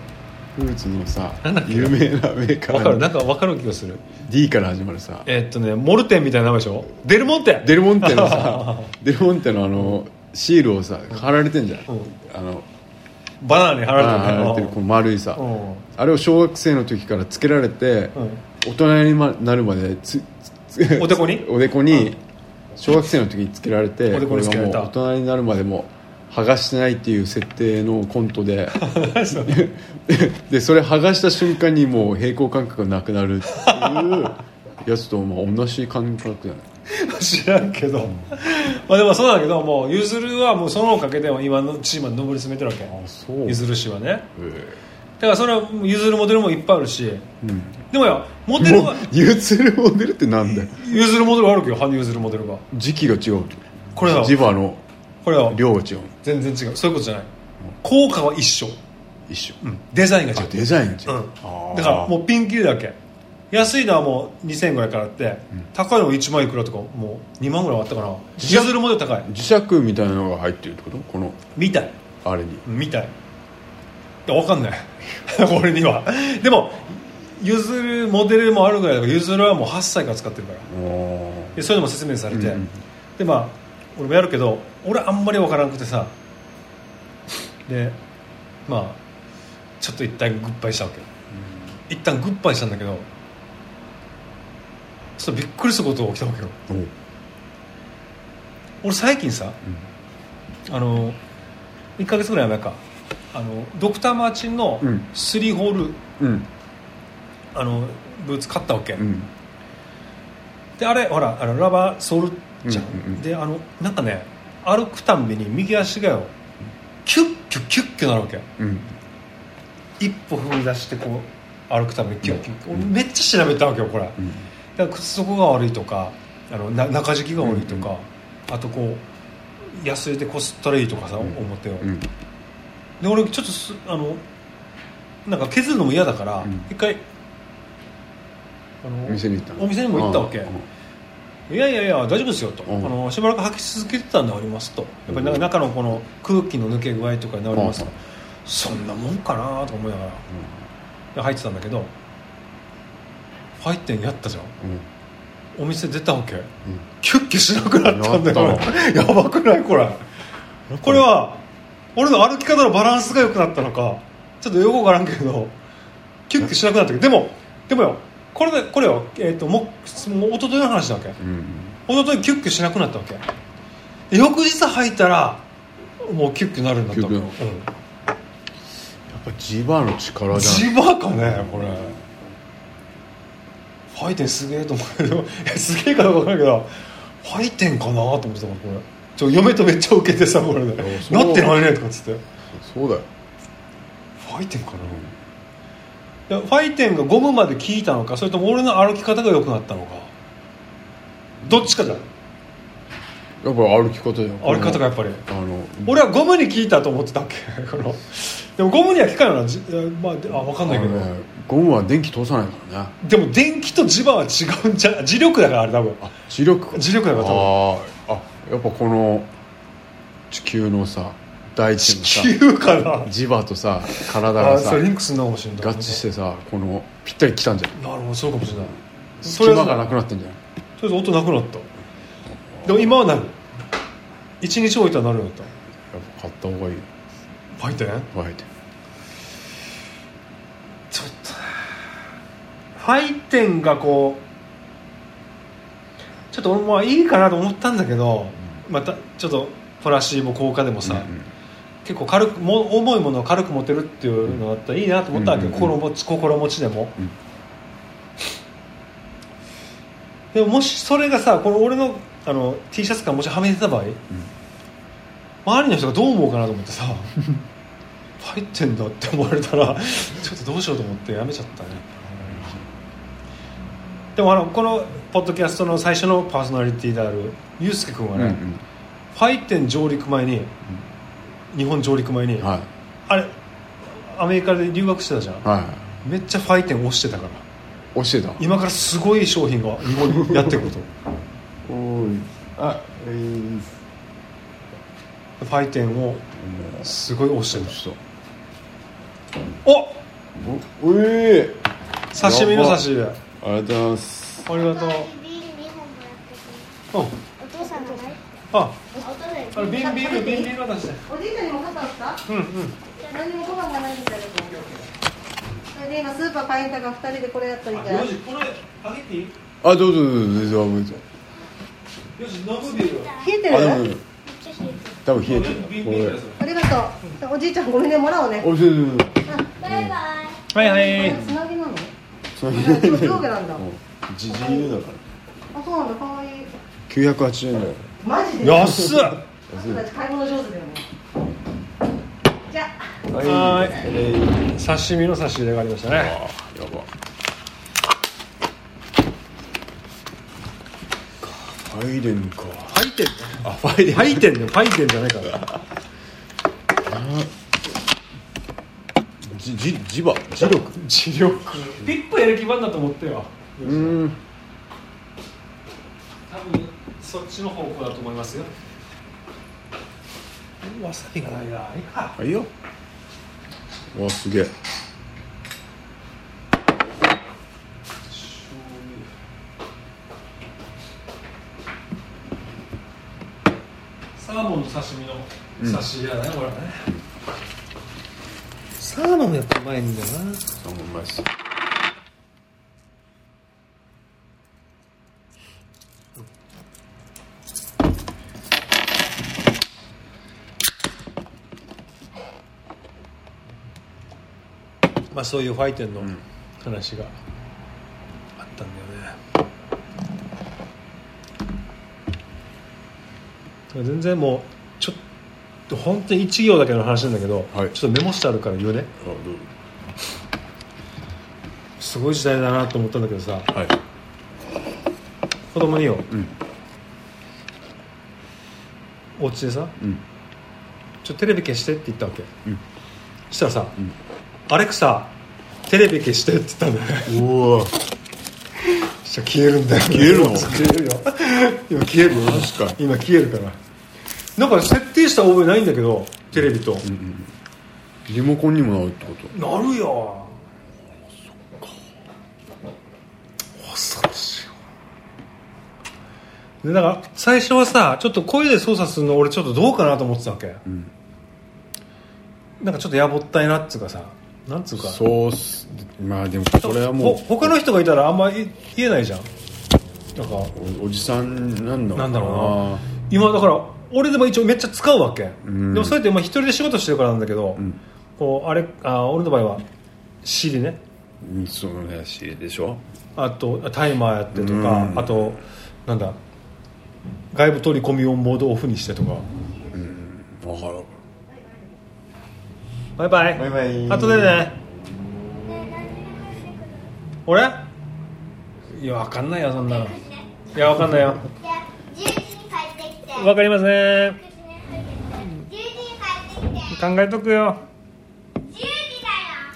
C: フルーツのさ有名なメーカ
B: 分かる？なん
C: ー
B: か分かる気がする。
C: D から始まるさ。
B: えーっとねモルテンみたいな名前でしょ？デルモンテ。
C: デルモンテのさ デルモンテのあのシールをさ貼られてんじゃん、
B: うん。
C: あの
B: バナナに
C: 貼られてるこの丸いさ、
B: うん。
C: あれを小学生の時からつけられて、大人にまなるまでつつ
B: おでこに？
C: おでこに
B: うん。
C: 小学生の時につけられて
B: これ
C: がもう大人になるまでも剥がしてないっていう設定のコントで。でそれ剥がした瞬間にもう平行感覚がなくなるっていうやつとまあ同じ感覚だね
B: 知らんけど、まあでもそうだけどもうゆずるはもうそのおかげで今のチームに上り詰めてるわけ。ゆずる氏はね。
C: え。
B: だからそれはゆずるモデルもいっぱいあるし。
C: えうん。
B: でもよモデルは
C: ゆずるモデルってなんだよ。
B: ゆずるモデルあるけど羽生ゆずるモデルが。
C: 時期が違う
B: これだ。
C: 磁場の
B: これは
C: 量が違う。
B: 全然違う。そういうことじゃない。効果は一緒、
C: 一緒、
B: うん。デザインが違う。
C: あデザインが違う、
B: だからもうピンキリだけ安いのはもう2000円ぐらいからあって、高いのも1万いくらとかもう2万ぐらいあったかな
C: 自社
B: 譲るもの高い。
C: 磁石みたいなのが入ってるってこと？この
B: みたい。
C: あれに。
B: みたい。分かんない。俺には。でも譲るモデルもあるぐらいだから譲るはもう8歳から使ってるから。
C: お
B: でそういうのも説明されて、
C: うんうん
B: でまあ俺もやるけど俺あんまり分からなくてさ。でまあちょっと一旦グッバイしたわけ、一旦グッバイしたんだけどちょっとびっくりすることが起きたわけよ。俺最近さ、あの1か月ぐらい前か。あのドクターマーチンの
C: うん。
B: 3ホール、
C: うん。
B: あのブーツ買ったわけ、
C: うん。
B: であれほらあのラバーソールじゃん、
C: うんうんうん。
B: であのなんかね歩くたんびに右足がよキュッキュッキュッキュなるわけ
C: うん
B: 一歩踏み出してこう歩くためにキュッキュッキュ俺めっちゃ調べたわけよこれ、
C: うん
B: だから靴底が悪いとかあのな中敷きが悪いとか、あとこう安いでこすったらいいとかさ、思ってよ、
C: うん。
B: で俺ちょっとすあのなんか削るのも嫌だから、
C: うん。
B: 一回あの
C: お店に行ったの？
B: お店にも行ったわけ。
C: あ
B: いやいやいや大丈夫ですよと、
C: うん。
B: あのしばらく履き続けてたら治りますと。やっぱりなん。か中のこの空気の抜け具合とか治りますと、
C: うん。
B: そんなもんかなと思いながらで入ってたんだけど入ってんやったじゃん。
C: うん。
B: お店出たわけ。
C: うん。
B: キュッキュしなくなったんだよ。
C: や
B: ばくない？これ。これは俺の歩き方のバランスが良くなったのかちょっとよくわからんけどキュッキュしなくなったけ。どでもでもよこれでこれよ、えー、ともうもう一昨日の話だわけ。
C: うん。
B: 一昨日キュッキュしなくなったわけ。で翌日履いたらもうキュッキュなるんだったわけ。よ、
C: キュ。ッやっぱ磁場の力
B: うん、
C: じゃ
B: 磁場かねこれファイテンすげえと思うけどすげえかどうか分からんけどファイテンかなと思ってたからこれ。ちょ嫁とめっちゃ受けてさこれで。なってないねとかっつって。
C: そうだよ。
B: ファイテンかな、いやファイテンがゴムまで効いたのかそれとも俺の歩き方が良くなったのか。どっちかじゃん。
C: やっぱ歩き方だよ
B: 歩き方がやっぱり。
C: あの
B: 俺はゴムに効いたと思ってたっけ。このでもゴムには効かないなじまあであ分かんないけど、
C: ねゴムは電気通さないからね。
B: でも電気と磁場は違うんじゃ磁力だからあれ多分。
C: あ磁力か。
B: 磁力だから多
C: あーあやっぱこの地球のさ大地のさ
B: 地球かな？
C: 磁場とさ体がさ
B: リンクすかもしれない
C: 合致してさこのぴったり来たんじゃん。
B: なるほどそうかもしれない。
C: 隙間がなくなったんじゃない
B: とりあえず音なくなった。でも今はなる一日置いたらなるようになっ
C: やっぱ買った方がいいよ。
B: たファイテン
C: ファイテ
B: ちょっとファイテンがこうちょっとまあいいかなと思ったんだけど、またちょっとプラシーボ効果でもさ、結構軽くも重いものを軽く持てるっていうのだったらいいなと思ったわけど、
C: うん
B: 心持ち心持ちでも、
C: うん。
B: でももしそれがさこの俺のあの T シャツからもしはめてた場合、周りの人がどう思うかなと思ってさ 入ってんだって思われたらちょっとどうしようと思ってやめちゃったねでもあのこのポッドキャストの最初のパーソナリティであるユうスケ君はね、
C: うんうん。
B: ファイテン上陸前に、日本上陸前に、
C: はい。
B: あれアメリカで留学してたじゃん。
C: は
B: めっちゃファイテン押してたから。
C: い教えた。
B: 今からすごい商品が日本にやってくると。
C: おい。あえー
B: ファイテンを
C: も
B: すごい押してる
C: うちょっ
B: お
C: とおおえ
B: 刺身の刺身あ
C: ありがとうございます。
B: りがとう。
A: ビール2本もらってく
B: うん
A: お父さんがない
B: あ。
A: お父さん
B: あれ瓶ビール瓶ビール渡して。
D: おじいちゃんにも買ったんですか
B: うん。うん
D: 何にもご飯がないみたいだけど。それで今スーパー買いに行ったから2人でこれやっといて。
B: よしこれあげていい？
C: あどうぞどうぞどうぞ。どうぞ
B: よしノブビール。
D: 冷えてる？
C: 多分冷えてる。
D: ありがとう。おじいちゃんごめんねもらおうね。
C: おいしい
A: バイバイ。
B: はいはい
C: それ
D: 今日上下なんだ。
C: うん。じじいだか
D: あそうなんだかわいい。
C: ら980円だよ
D: マジで？
B: 安っ。
D: 僕たち買い物上手だよねじゃあ。
B: は
C: えー
B: 刺身の差し入れがありましたね。
C: あやば。ファイデンか。
B: ファイテン
C: あファイデン。
B: ファイテンね。ファイテンじゃないから
C: じじ磁場磁力。
B: 磁力。ピップやる気満だと思ってよ。
C: うん。
B: 多分そっちの方向だと思いますよ。わさびがないなあいいか。
C: あいいよ。わすげえ。
B: サーモンの刺身の刺しやね、これねサーモンやっぱうまいんだよな。
C: そう思います。
B: まあそういうファイテンの話があったんだよね、全然もうちょっと本当に一行だけの話なんだけど、
C: はい。
B: ちょっとメモしてあるから言うね。
C: あどう
B: すごい時代だなと思ったんだけどさ
C: はい。
B: 子供によ、
C: うん。
B: お家でさ
C: うん。
B: ちょっとテレビ消してって言ったわけ、
C: うん。
B: そしたらさ、アレクサテレビ消してって言ったんだよ。ね
C: うわ。
B: そしたら消えるんだよ。
C: 消えるの？
B: 消えるよ。今消える今消えるからなんか設定した覚えないんだけどテレビと、
C: リモコンにもなるってこと？
B: なるよ恐ろしいよでだから最初はさちょっと声で操作するの俺ちょっとどうかなと思ってたわけ、
C: ん。
B: なんかちょっとやぼったいなっつうかさ。なんつうか。
C: そうっす。まあでもこれはも
B: ほ他の人がいたらあんまり言えないじゃん。なんか。
C: うおおじさんなんだろう
B: なんだろうな。今だから俺でも一応めっちゃ使うわけ、
C: ん。
B: でもそれってまあ一人で仕事してるからなんだけど、
C: ん。
B: こうあれあ俺の場合は CD ね。
C: うんそうだしでしょ？
B: あとタイマーやってとか、
C: うん。
B: あとなんだ外部取り込み音モードオフにしてとか。
C: わかる。
B: バイバイ。
C: バイバイ。
B: 後でね。俺？いやわかんないよそんなの。いやわかんないよ。
A: じゃあ10時に帰
B: わかりません。
A: 10時に帰ってきて
B: 考えとくよ。
A: 10時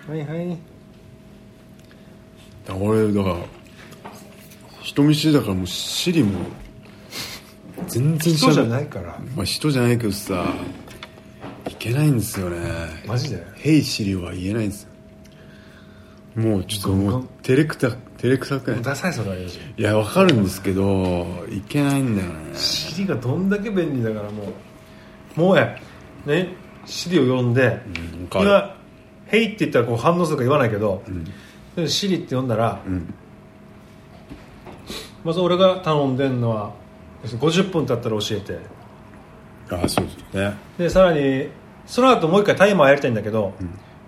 A: だよ。
B: はいはい。
C: 俺だから人見知りだからもうシリも全然
B: 人じゃ
C: い
B: ないから。
C: まあ人じゃないけどさいけないんですよね。
B: マジで「
C: ヘイシリ」は言えないんですよ。もうちょっともう照れくた照れくさくない？
B: ダサいそれはよし
C: いやわかるんですけどいけないんだよね。
B: シリがどんだけ便利だからもう。もうえねシリを呼んで、
C: うん
B: 今「ヘイ」って言ったらこう反応するか言わないけど、でもシリって呼んだら、
C: うん。
B: まず俺が頼んでんのは要するに50分経ったら教えて。
C: あそうですね。
B: でさらにその後もう一回タイマーやりたいんだけど、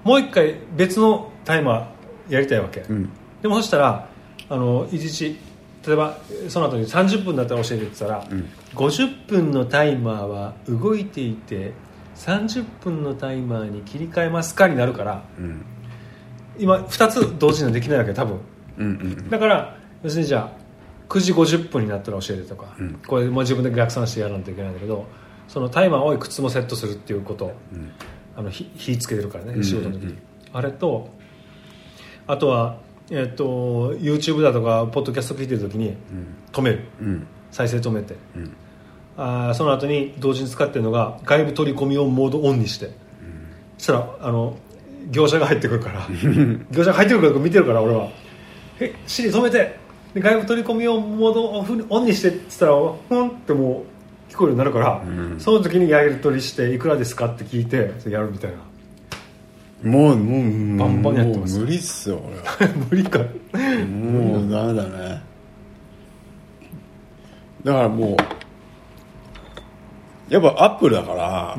B: もう一回別のタイマーやりたいわけ、
C: うん
B: でもそしたらあの一日例えばその後に30分だったら教えてって言ったら、
C: ん。
B: 50分のタイマーは動いていて30分のタイマーに切り替えますかになるから
C: うん。
B: 今2つ同時にはできないわけ多分。
C: うんうん
B: だから要するにじゃあ9時50分になったら教えてとか、
C: うん。
B: これも自分で逆算してやらないといけないんだけどそのタイマーをいくつもセットするっていうこと、
C: ん。
B: あの火火つけてるからね、
C: ん
B: 仕事の時に、
C: うん
B: あれとあとは、えっと YouTube だとかポッドキャスト聞いてる時に止める。
C: うん。
B: 再生止めて、
C: ん。
B: あーその後に同時に使ってるのが外部取り込み音モードオンにして、そしたらあの業者が入ってくるから。業者が入ってくるから見てるから俺は「えシリ止めて。で外部取り込み音モードオフオンにして」って言ったらふんってもう聞こえるようになるから、その時にやり取りして「いくらですか?」って聞いてやるみたいな
C: もうもう
B: バンバンやってます。
C: もう無理っすよ俺は。
B: 無理か。
C: もうダメだね。だからもうやっぱアップルだから、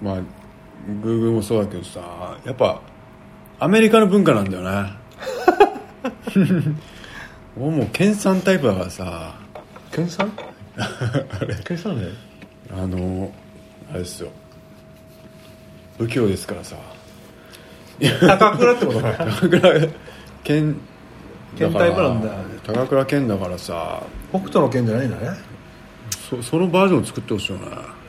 C: まあグーグルもそうだけどさやっぱアメリカの文化なんだよね。俺もう研鑽タイプだからさ。
B: 研鑽？研鑽ね
C: あのあれですよ不器用ですからさ。
B: 高倉ってことね
C: 高倉健
B: 健タイプなんだ。
C: 高倉健だからさ。
B: 北斗の剣じゃないんだね。
C: そそのバージョンを作ってほしいよね。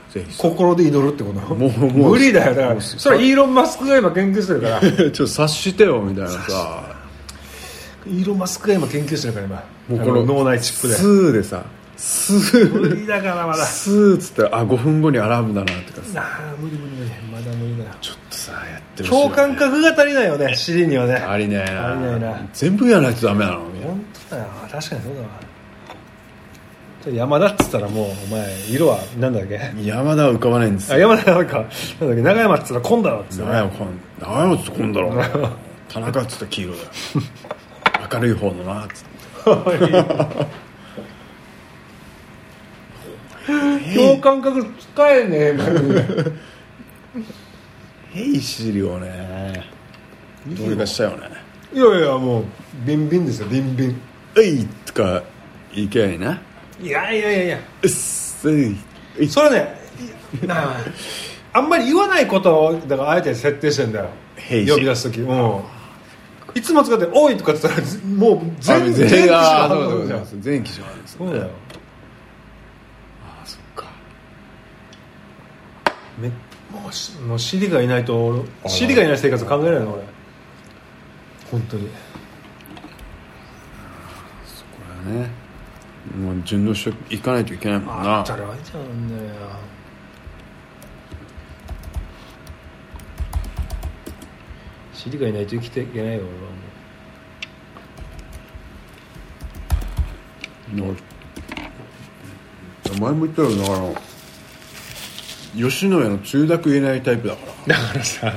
C: ぜひ
B: 心で祈るってこと？
C: もうもう。
B: 無理だよだからそれはイーロン・マスクが今研究してるから。
C: ちょっと察してよみたいなさ。
B: イーロン・マスクが今研究してるから今。
C: もうこの
B: あ脳内チップで。
C: スーでさスー
B: 無理だからまだ。
C: スーっつったらあ5分後にアラームだなとかさ。
B: ああ無理無理無理まだ無理だよ。
C: ちょっとさやってほしいよ
B: 共感覚が足りないよね尻にはね。
C: 足りねえな。
B: 足りないな。
C: 全部やらないとダメなの？に
B: 本当だよ。確かにそうだわじゃあ山田っつったらもうお前色はなんだっけ？
C: 山田は浮かばないんです
B: あ
C: よ
B: 山田なんかなんだっけ？長山っつったら紺だろっつって
C: 長山っつってこんだろ。田中っつったら黄色だよ。明るい方のなっつって
B: 共感覚使えねえ
C: ヘイシリをねどうにかしたよね。
B: いやいやもうビンビンですよビンビン「
C: えい!」とかいけないな。い
B: やいやいやいや「
C: うっせい!」い。
B: それねいなああんまり言わないことをだからあえて設定してんだよ。
C: 兵士
B: 呼び出す時。うん。いつも使って「おい!」とかって言ったらずもう全
C: 全あ
B: 然
C: ーそうそうそう全機種なんですよ
B: そうだよ
C: あそっか
B: めもうしもう尻がいないと俺尻がいない生活考えられないの俺。本当に。
C: これはねもう順応していかないといけないもんな。
B: 当たり前じゃんね尻がいないと生きていけないよ俺はも
C: 俺前も言ったよだから吉野家のつゆだく言えないタイプだから。
B: うだからさ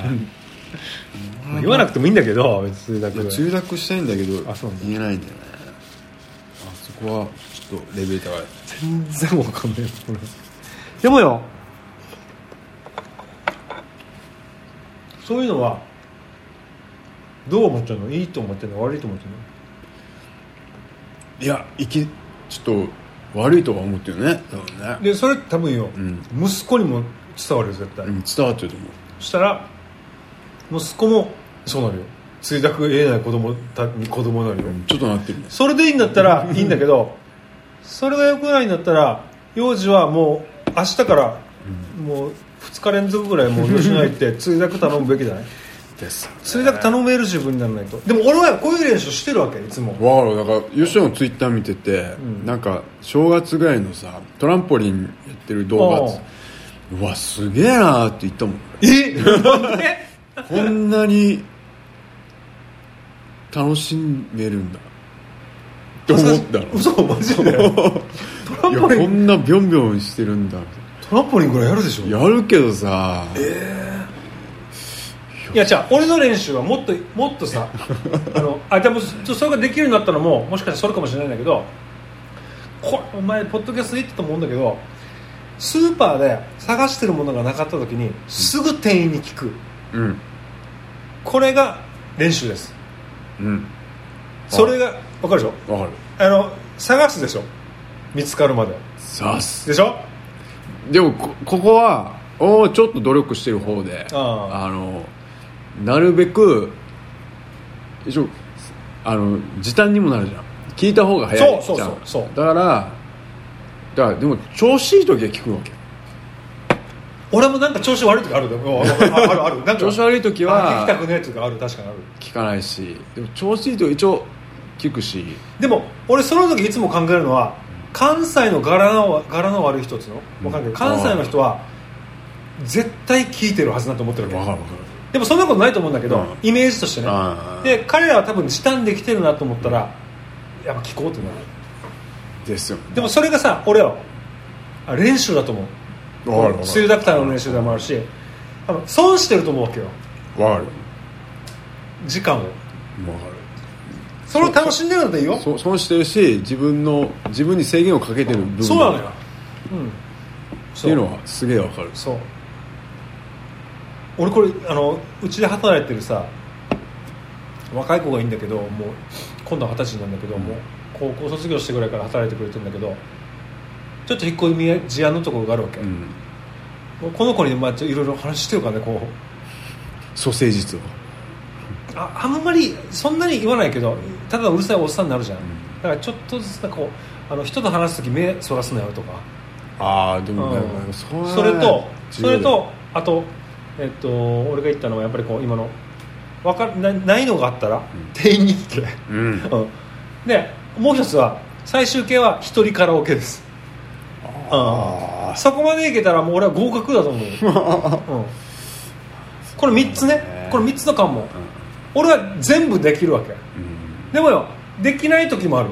B: 言わなくてもいいんだけど別に
C: つゆだくしたいんだけど
B: あそうなんだ。
C: 言えないんだよね。あそこはちょっとレベル高い。
B: 全然わかんない俺でもよ。そういうのはどう思っちゃうの？いいと思ってるの？悪いと思ってるの？
C: いやいきちょっと悪いとは思ってるね。多分ね。
B: でそれ多分よ、
C: ん。
B: 息子にも伝わるよ絶対、
C: うん伝わってると思う。
B: そしたら息子もそうなるよ。ついだく言えない子供たに子供になるよ、
C: ちょっとなってるね。
B: それでいいんだったらいいんだけどそれがよくないんだったら幼児はもう明日からもう2日連続ぐらいもう吉野家行ってついだく頼むべきじゃない？
C: です。
B: ついだく頼める自分にならないと。でも俺はこういう練習してるわけいつも。
C: わかる。だから吉野のツイッター見てて、
B: ん。
C: なんか正月ぐらいのさトランポリンやってる動画
B: あ
C: うわすげえなーって言ったもん。
B: え？
C: こんなに楽しめるんだ。って思ったの。
B: 嘘マジで？トランポリン
C: こんなビョンビョンしてるんだ。
B: トランポリンぐらいやるでしょ。
C: やるけどさ、
B: いやじゃあ俺の練習はもっともっとさ あのあでもそそれができるようになったのももしかしたらそれかもしれないんだけどこれお前ポッドキャストで言ってたと思うんだけどスーパーで探してるものがなかった時にすぐ店員に聞く。
C: うん。
B: これが練習です。
C: うん。
B: それが分かるでしょ？
C: わかる。
B: あの探すでしょ？見つかるまで。
C: さす。
B: でしょ？
C: でもこここはおーちょっと努力してる方で
B: あ
C: のなるべく一応あの時短にもなるじゃん。聞いた方が早いじゃん。
B: そうそうそう
C: だからだからでも調子いい時は聞くわけ。
B: 俺もなんか調子悪い時あるで。ああるあるなんか
C: 調子悪い時
B: あ
C: は
B: 聞きたくある確かにある。
C: 聞かないし。でも調子いい時一応聞くし。
B: でも俺その時いつも考えるのは関西の柄の柄の悪い人っつうの？分かん関西の人は絶対聞いてるはずだと思ってるわけ。
C: わかるわか
B: でもそんなことないと思うんだけど、
C: うん。
B: イメージとしてね。で彼らは多分時短できてるなと思ったらやっぱ聞こうってなる。
C: るですよ
B: でもそれがさ俺はあ練習だと思う。スリダクターの練習でもあるし損してると思うわけよ。
C: わかる。
B: 時間を。
C: わか
B: それを楽しんでるんだったらいいよ。
C: 損してるし自分の自分に制限をかけてる部分。
B: そうなのよ、うん、
C: っていうのはすげえわかる。
B: そう俺これあのうちで働いてるさ若い子がいいんだけどもう今度は二十歳なんだけど、もう高校卒業してぐらいから働いてくれてるんだけどちょっと引っ込み思案のところがあるわけ、
C: うん。
B: この子にまあちょいろいろ話してるからねこう。
C: 蘇生術を。
B: ああんまりそんなに言わないけどただうるさいおっさんになるじゃん、
C: ん。
B: だからちょっとずつこうあの人と話す時目そらすなよとか。
C: ああでも、
B: うん。
C: それは
B: それとそれとあとえっと俺が言ったのはやっぱりこう今のわかなないのがあったら、店員に行って、
C: うん。
B: うん。でもう一つは最終形は一人カラオケです。
C: あ
B: そこまでいけたらもう俺は合格だと思う、うん、これ3つね。これ3つの関門俺は全部できるわけ。
C: うん。
B: でもよできない時もある。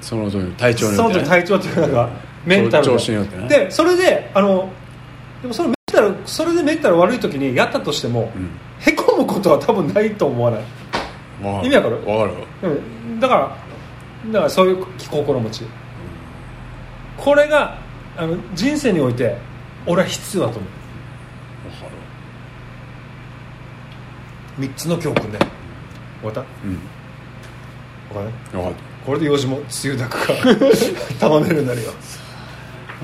C: その時の体調に
B: そ
C: よって、ね、
B: の時体調っていうかメンタルが。
C: 調子によってね。
B: でそれであのでもそのメンタルそれでメンタル悪い時にやったとしても、
C: うん。
B: へこむことは多分ないと思わない、
C: わ
B: 意味わかる？
C: わかる
B: うん、だからだからそういう心持ち。これがあの人生において俺は必要だと思う。
C: わか
B: 3つの教訓で。終わった？
C: るうん。
B: 分かる？これで用事も梅雨だくか束 ねるようになるよ。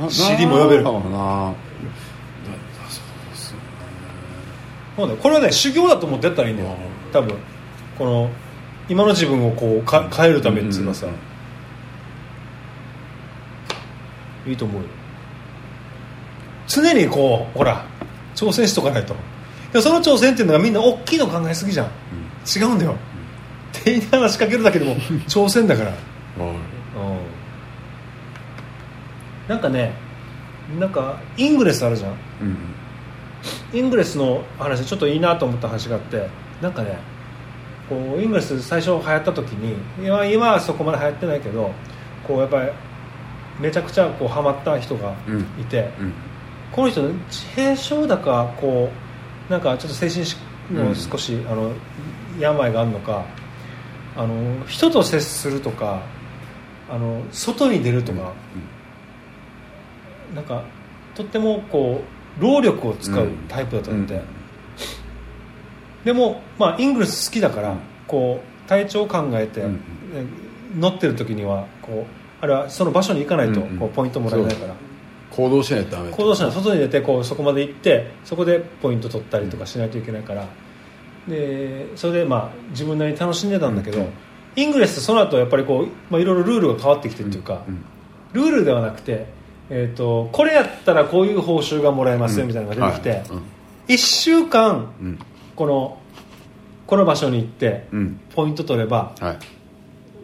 C: る
B: 尻も呼べる。
C: なんだろうな
B: そうだ。よこれはね修行だと思ってやったらいいんだよ多分。この今の自分をこうか変えるためっていうのはさ、
C: うん
B: いいと思うよ。常にこうほら挑戦しとかないと。でもその挑戦っていうのがみんな大きいの考えすぎじゃん、違うんだよ。店員に話しかけるだけでも 挑戦だから。なんかねなんかイングレスあるじゃん
C: うん
B: イングレスの話ちょっといいなと思った話があってなんかねこうイングレス最初流行った時に今今はそこまで流行ってないけどこうやっぱりめちゃくちゃこうハマった人がいて、
C: うん。
B: この人自閉症だかこうなんかちょっと精神の少し、あの病があるのかあの人と接するとかあの外に出るとか、なんかとってもこう労力を使うタイプだったんで、でも、まあ、イングレス好きだから、こう体調を考えて、乗ってる時にはこうあれはその場所に行かないと、
C: うんうん。
B: こうポイントもらえないから。
C: 行動しないとダメ
B: 行動しない。外に出てこうそこまで行ってそこでポイント取ったりとかしないといけないから。でそれでまあ自分なりに楽しんでたんだけど、イングレスその後やっぱりこう、まあ、いろいろルールが変わってきてっていうか、
C: うん。
B: ルールではなくて、えー、とこれやったらこういう報酬がもらえますよみたいなのが出てきて、
C: はい。うん。
B: 1週間
C: うん。
B: このこの場所に行って
C: うん。
B: ポイント取れば
C: はい。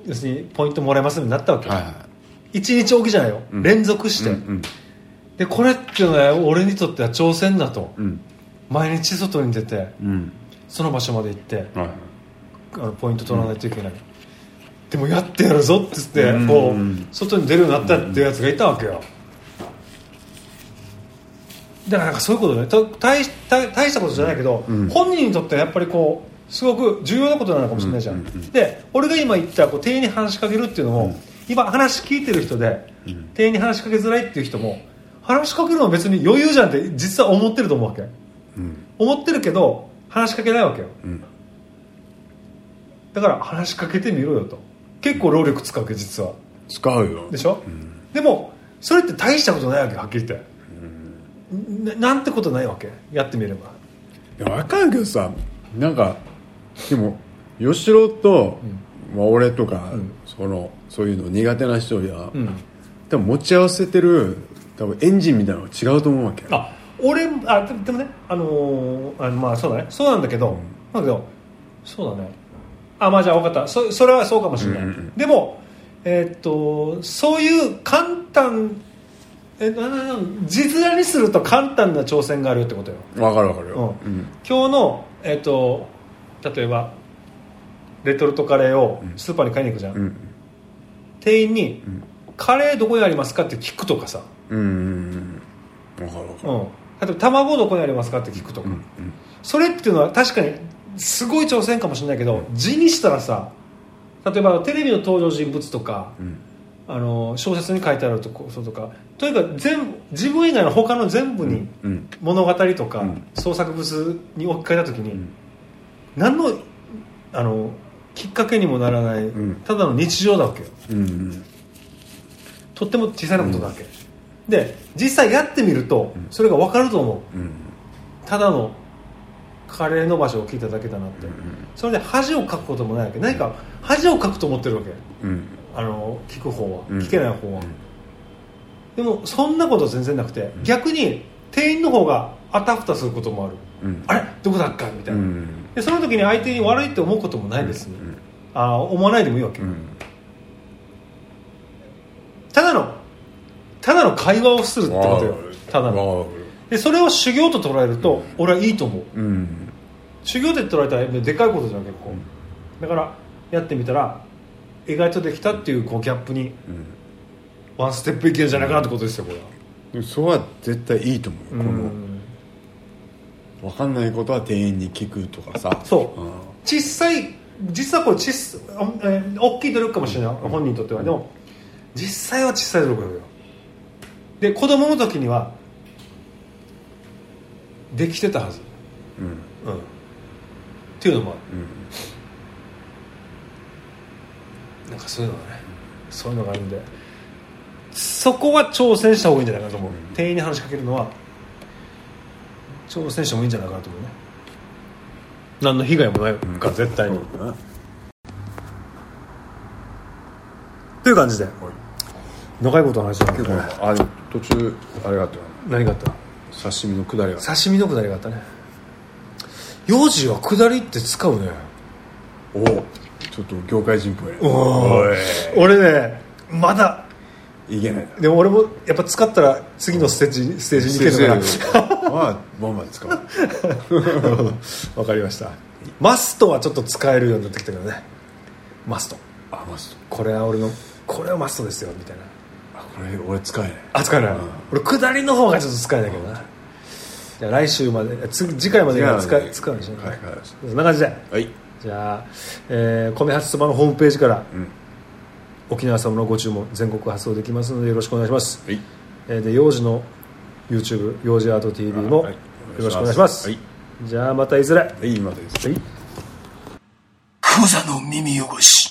B: 要するにポイントもらえますようになったわけ、
C: はいは
B: 1日おきじゃないよ、
C: うん。
B: 連続して、
C: いうん。
B: でこれっていうのは俺にとっては挑戦だと。
C: うん。
B: 毎日外に出て
C: うん。
B: その場所まで行って
C: はい。
B: あのポイント取らないといけない、でもやってやるぞって言って
C: うん。
B: こう外に出るようになったっていうやつがいたわけよだからなんかそういうことね。た大し大大したことじゃないけど、
C: うん。
B: 本人にとってはやっぱりこうすごく重要なことなのかもしれないじゃん、
C: うんうんうん
B: で俺が今言ったこう店員に話しかけるっていうのも、
C: うん。
B: 今話聞いてる人で、
C: うん。
B: 店員に話しかけづらいっていう人も話しかけるのは別に余裕じゃんって実は思ってると思うわけ。
C: うん。
B: 思ってるけど話しかけないわけよ。
C: うん。
B: だから話しかけてみろよと。結構労力使うわけ実は。
C: 使うよ。
B: でしょ、でもそれって大したことないわけはっきり言って、ななんてことないわけ？やってみれば。
C: いや分かるけどさなんかでも吉郎と、まあ、俺とか、
B: ん。
C: そのそういうの苦手な人や、
B: うん。
C: 多分持ち合わせてる多分エンジンみたいなのが違うと思うわけ。
B: あ俺あででもねあのーあまあそうだね。そうなんだけど、だけどそうだね。あまあじゃあ分かった。そそれはそうかもしれない、
C: うんうんうん。
B: でもえーっとそういう簡単えななな字面にすると簡単な挑戦があるよってことよ。
C: 分かる分かるよ、
B: うん。今日の、えっと例えばレトルトカレーをスーパーに買いに行くじゃん、
C: うん。
B: 店員に、カレーどこにありますか?」って聞くとかさ、
C: うんうん分かる分かる。
B: うん、例えば卵どこにありますかって聞くとか、
C: うん
B: それっていうのは確かにすごい挑戦かもしれないけど字にしたらさ例えばテレビの登場人物とか、
C: うん
B: あの小説に書いてあるとこととか。とにかく全部自分以外の他の全部に
C: うん
B: 物語とか、
C: うん。
B: 創作物に置き換えた時に、
C: ん。
B: 何のあのきっかけにもならない、
C: ん。
B: ただの日常だわけよ。
C: うんうん。
B: とっても小さいなことだわけ、で実際やってみるとそれが分かると思う。
C: うん。
B: ただのカレーの場所を聞いただけだなって、それで恥をかくこともないわけ。何か恥をかくと思ってるわけ。
C: うん
B: あの聞く方は、
C: うん。
B: 聞けない方は、でもそんなこと全然なくて、逆に店員の方があたふたすることもある、
C: うん。
B: あれ？どこだっか？みたいな、
C: うん。
B: でその時に相手に悪いって思うこともないですね、ああ思わないでもいいわけ、
C: うん。
B: ただのただの会話をするってことよ。ただの。でそれを修行と捉えると俺はいいと思う。
C: うん。
B: 修行で捉えたらでかいことじゃん結構、だからやってみたら意外とできたっていうこうギャップに
C: うん。
B: ワンステップいけるんじゃないかなってことですよこれは。
C: でもそれは絶対いいと思う。よこ
B: うん。
C: の分かんないことは店員に聞くとかさ。
B: そう。
C: うん。
B: 小さい実はこれ小さ、あえー大きい努力かもしれない、本人にとっては。でも実際は小さい努力だよ。で子供の時にはできてたはず、
C: うん。
B: うん、っていうのもある。
C: うん
B: なんかそういうのがね。そういうのがあるんで。そこは挑戦した方がいいんじゃないかなと思う、店員に話しかけるのは挑戦してもいいんじゃないかなと思うね。何の被害もないから、絶対に、
C: そう
B: という感じで長いこと話したけど
C: あでも途中あれがあった。よ
B: 何があった？
C: 刺身のくだりが。
B: 刺身のくだりがあったね。幼児はくだりって使うね。
C: おちょっと業界人っぽい。
B: 俺ねまだ。
C: いけない
B: でも俺もやっぱ使ったら次のステージステージに行けるのかな。
C: まあボンバン使う。
B: わかりました。マストはちょっと使えるようになってきたけどね。マスト。
C: あマスト。
B: これは俺のこれはマストですよみたいな。
C: あこれ俺使えない。
B: あ使えない、
C: うん。
B: 俺下りの方がちょっと使えないけどな。じゃあ来週まで次次回までには使使うんでしょ。
C: はいはい。
B: そんな感じで。
C: はい
B: じゃあ、えー、米八そばのホームページから
C: うん。
B: 沖縄そばのご注文全国発送できますのでよろしくお願いします、
C: はい。
B: えー、で幼児の YouTube 幼児アート TV もよ
C: はい。
B: ろしくお願いします、
C: はい。
B: じゃあまたいずれ。
C: はい今です
B: はい。
E: クザの耳汚し